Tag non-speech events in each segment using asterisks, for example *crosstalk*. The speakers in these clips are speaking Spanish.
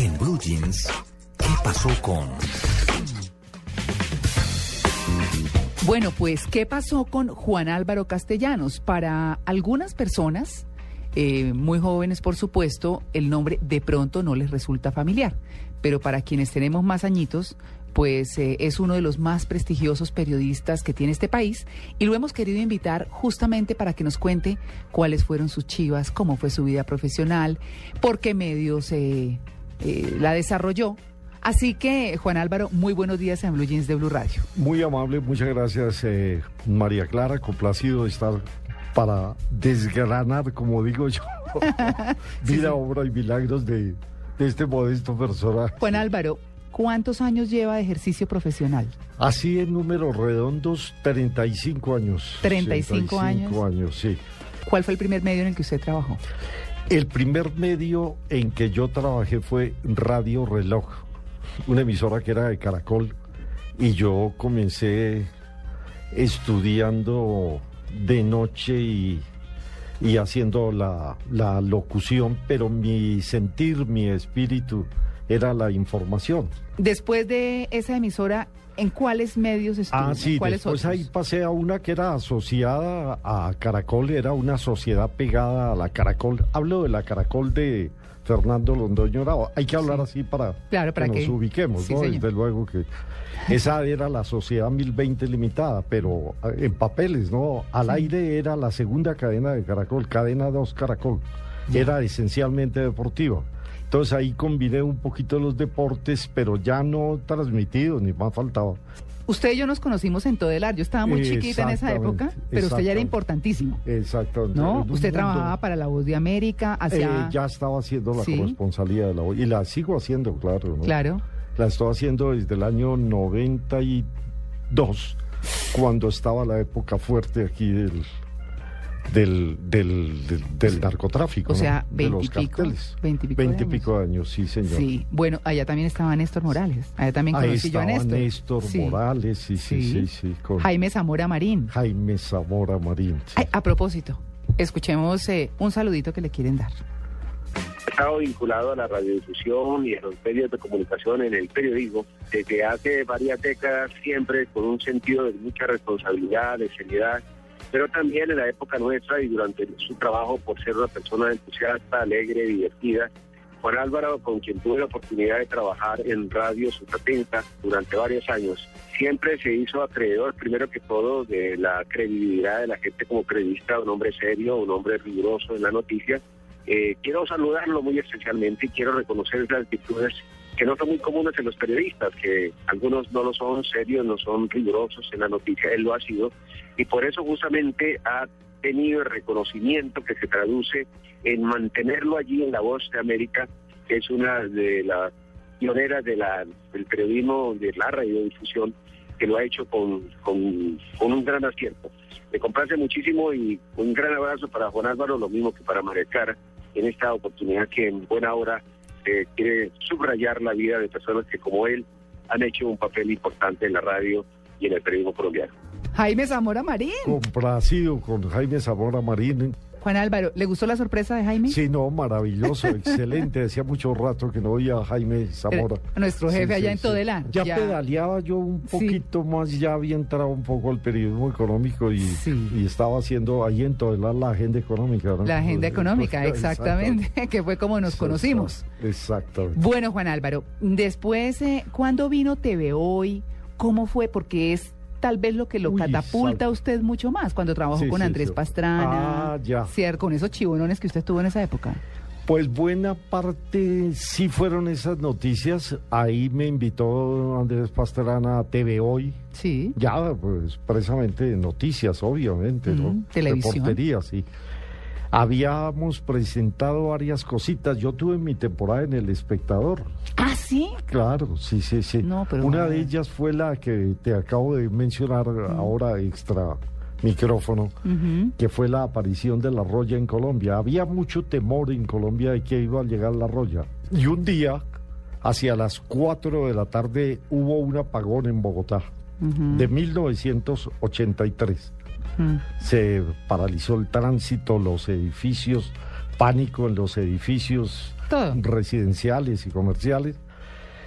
En Blue Jeans, ¿qué pasó con? Bueno, pues, ¿qué pasó con Juan Álvaro Castellanos? Para algunas personas, eh, muy jóvenes por supuesto, el nombre de pronto no les resulta familiar, pero para quienes tenemos más añitos, pues eh, es uno de los más prestigiosos periodistas que tiene este país y lo hemos querido invitar justamente para que nos cuente cuáles fueron sus chivas, cómo fue su vida profesional, por qué medios eh, eh, la desarrolló. Así que, Juan Álvaro, muy buenos días en Blue Jeans de Blue Radio. Muy amable, muchas gracias eh, María Clara, complacido de estar para desgranar, como digo yo, *laughs* vida, obra y milagros de, de este modesto personaje. Juan Álvaro, ¿cuántos años lleva de ejercicio profesional? Así en números redondos, 35 años. 35 años. 35 años, sí. ¿Cuál fue el primer medio en el que usted trabajó? El primer medio en que yo trabajé fue Radio Reloj, una emisora que era de Caracol, y yo comencé estudiando de noche y, y haciendo la, la locución, pero mi sentir, mi espíritu era la información. Después de esa emisora, ¿en cuáles medios estuvo? Ah, sí, ¿Cuáles después otros? ahí pasé a una que era asociada a Caracol, era una sociedad pegada a la Caracol. Hablo de la Caracol de Fernando Londoño Bravo. Hay que hablar así para, Claro, para que nos que- ubiquemos, Sí, ¿no? señor. Desde luego que esa era la sociedad 1020 limitada, pero eh, en papeles, ¿no? Al aire era la segunda cadena de Caracol, cadena 2 Caracol. Era esencialmente deportiva. Entonces ahí combiné un poquito los deportes, pero ya no transmitidos, ni más faltaba. Usted y yo nos conocimos en Todelar. Yo estaba muy chiquita en esa Exactamente, época, pero usted ya era exactamente. importantísimo. Exacto. ¿No? Usted trabajaba para La Voz de América, hacia... Eh, ya estaba haciendo la Sí. corresponsalía de la voz y la sigo haciendo, claro. ¿no? Claro. La estoy haciendo desde el año 92, cuando estaba la época fuerte aquí del del, del, del, del narcotráfico. O sea, ¿no? de los 20 y pico, carteles. 20 y pico de 20 y años. sí, señor. Sí, bueno, allá también estaba Néstor Morales. Allá también Ahí conocí yo a Néstor. Néstor, Sí. Morales, sí, sí, Sí. sí, sí, con Jaime Zamora Marín. Jaime Zamora Marín. sí. Ay, a propósito, escuchemos eh, un saludito que le quieren dar. He estado vinculado a la radiodifusión y a los medios de comunicación en el periodismo desde hace varias décadas, siempre con un sentido de mucha responsabilidad, de seriedad, pero también en la época nuestra y durante su trabajo por ser una persona entusiasta, alegre, divertida. Juan Álvaro, con quien tuve la oportunidad de trabajar en Radio Supratensa durante varios años, siempre se hizo acreedor, primero que todo, de la credibilidad de la gente como periodista, un hombre serio, un hombre riguroso en la noticia, eh, quiero saludarlo muy especialmente y quiero reconocer esas actitudes que no son muy comunes en los periodistas, que algunos no lo son serios, no son rigurosos en la noticia, él lo ha sido, y por eso justamente ha tenido el reconocimiento que se traduce en mantenerlo allí en La Voz de América, que es una de las pioneras de la, del periodismo, de la radiodifusión, que lo ha hecho con, con, con un gran acierto. Me complace muchísimo y un gran abrazo para Juan Álvaro, lo mismo que para María en esta oportunidad que en buena hora eh, quiere subrayar la vida de personas que como él han hecho un papel importante en la radio y en el periodismo colombiano. Jaime Zamora Marín. Complacido con Jaime Zamora Marín. Juan Álvaro, ¿le gustó la sorpresa de Jaime? Sí, no, maravilloso, excelente. *laughs* Hacía mucho rato que no oía a Jaime Zamora. Eh, nuestro jefe allá en Todelar, Ya, ya. pedaleaba yo un poquito más, ya había entrado un poco al periodismo económico y, estaba haciendo ahí en Todelar la agenda económica. ¿no? La agenda económica, *laughs* exactamente, *laughs* que fue como nos conocimos. Exactamente. Bueno, Juan Álvaro, después, eh, ¿cuándo vino TV Hoy? ¿Cómo fue? Porque es tal vez lo que lo Uy, catapulta a usted mucho más cuando trabajó Sí, con sí, Andrés sí. Pastrana. Ah, ya. Con esos chivonones que usted tuvo en esa época. Pues buena parte sí fueron esas noticias. Ahí me invitó Andrés Pastrana a TV Hoy. Sí. Ya, pues precisamente noticias, obviamente, Ujú, ¿no? televisión. Reportería, sí. Habíamos presentado varias cositas. Yo tuve mi temporada en El Espectador. ¿Ah, sí? Claro, sí, sí, sí. No, pero Una de ellas fue la que te acabo de mencionar ahora extra micrófono, que fue la aparición de la roya en Colombia. Había mucho temor en Colombia de que iba a llegar la roya. Y un día, hacia las 4 de la tarde, hubo un apagón en Bogotá, de 1983 Mm. se paralizó el tránsito, los edificios, pánico en los edificios Todo. residenciales y comerciales,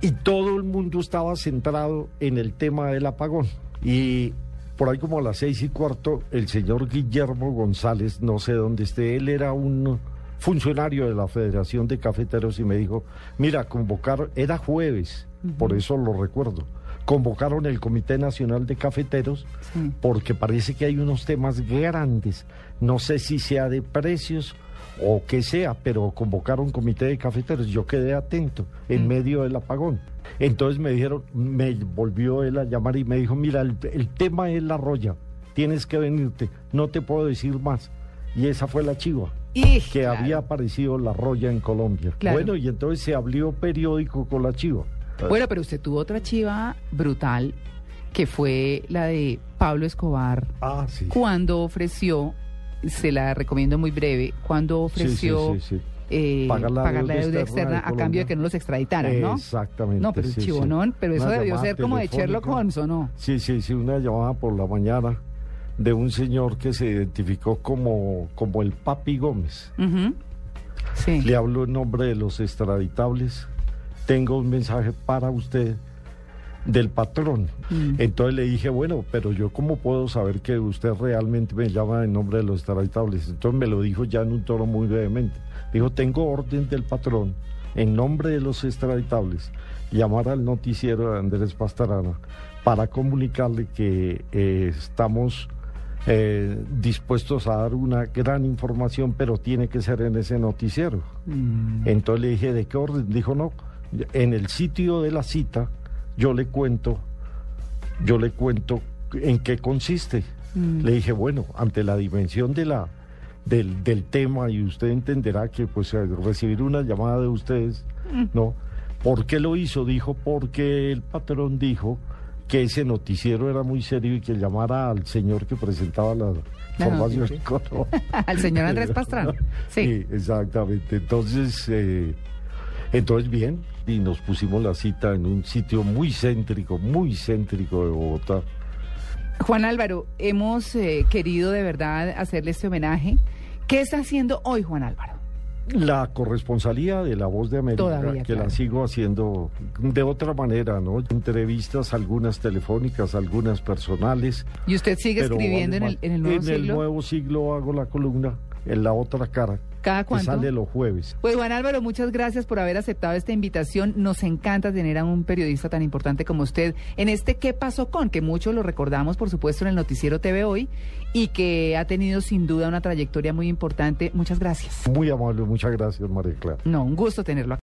y todo el mundo estaba centrado en el tema del apagón. Y por ahí como a las seis y cuarto, el señor Guillermo González, no sé dónde esté, él era un funcionario de la Federación de Cafeteros y me dijo, mira, convocar, era jueves, por eso lo recuerdo, convocaron el Comité Nacional de Cafeteros Sí. porque parece que hay unos temas grandes. No sé si sea de precios o qué sea, pero convocaron comité de cafeteros. Yo quedé atento en medio del apagón. Entonces me dijeron, me volvió él a llamar y me dijo, mira, el, el tema es la roya, tienes que venirte, no te puedo decir más. Y esa fue la chiva, Y, que claro. había aparecido la roya en Colombia. Claro. Bueno, y entonces se abrió periódico con la chiva. Bueno, pero usted tuvo otra chiva brutal, que fue la de Pablo Escobar, Ah, sí. cuando ofreció, se la recomiendo muy breve, cuando ofreció sí, sí. eh, Pagar la pagar la deuda externa de a cambio de que no los extraditaran, ¿no? Exactamente. No, pero sí. chivonón, pero eso Una debió ser como de Sherlock. Holmes, ¿o no? Sí, sí, sí, una llamada por la mañana de un señor que se identificó como, como el Papi Gómez. Sí. Le hablo en nombre de los extraditables. Tengo un mensaje para usted del patrón. Mm. Entonces le dije, bueno, pero yo cómo puedo saber que usted realmente me llama en nombre de los extraditables. Entonces me lo dijo ya en un tono muy vehemente. Dijo, tengo orden del patrón en nombre de los extraditables llamar al noticiero de Andrés Pastarana para comunicarle que eh, estamos eh, dispuestos a dar una gran información, pero tiene que ser en ese noticiero. Mm. Entonces le dije, ¿de qué orden? Dijo, no, en el sitio de la cita yo le cuento, yo le cuento en qué consiste. Mm. Le dije, bueno, ante la dimensión de la, del, del tema y usted entenderá que pues recibir una llamada de ustedes, ¿no? ¿Por qué lo hizo? Dijo, porque el patrón dijo que ese noticiero era muy serio y que llamara al señor que presentaba la La formación. *laughs* Al señor Andrés *laughs* Pastrana. Sí. exactamente. Entonces, eh, entonces bien, y nos pusimos la cita en un sitio muy céntrico, muy céntrico de Bogotá. Juan Álvaro, hemos eh, querido de verdad hacerle este homenaje. ¿Qué está haciendo hoy Juan Álvaro? La corresponsalía de La Voz de América, Todavía, que claro. la sigo haciendo de otra manera, ¿no? Entrevistas, algunas telefónicas, algunas personales. ¿Y usted sigue escribiendo en el, más. en el nuevo En el siglo? nuevo siglo hago la columna en la otra cara, ¿Cada cuánto? sale los jueves. Pues Juan Álvaro, muchas gracias por haber aceptado esta invitación. Nos encanta tener a un periodista tan importante como usted en este ¿Qué pasó con? Que muchos lo recordamos, por supuesto, en el noticiero TV Hoy y que ha tenido sin duda una trayectoria muy importante. Muchas gracias. Muy amable, muchas gracias, María Clara. No, un gusto tenerlo aquí.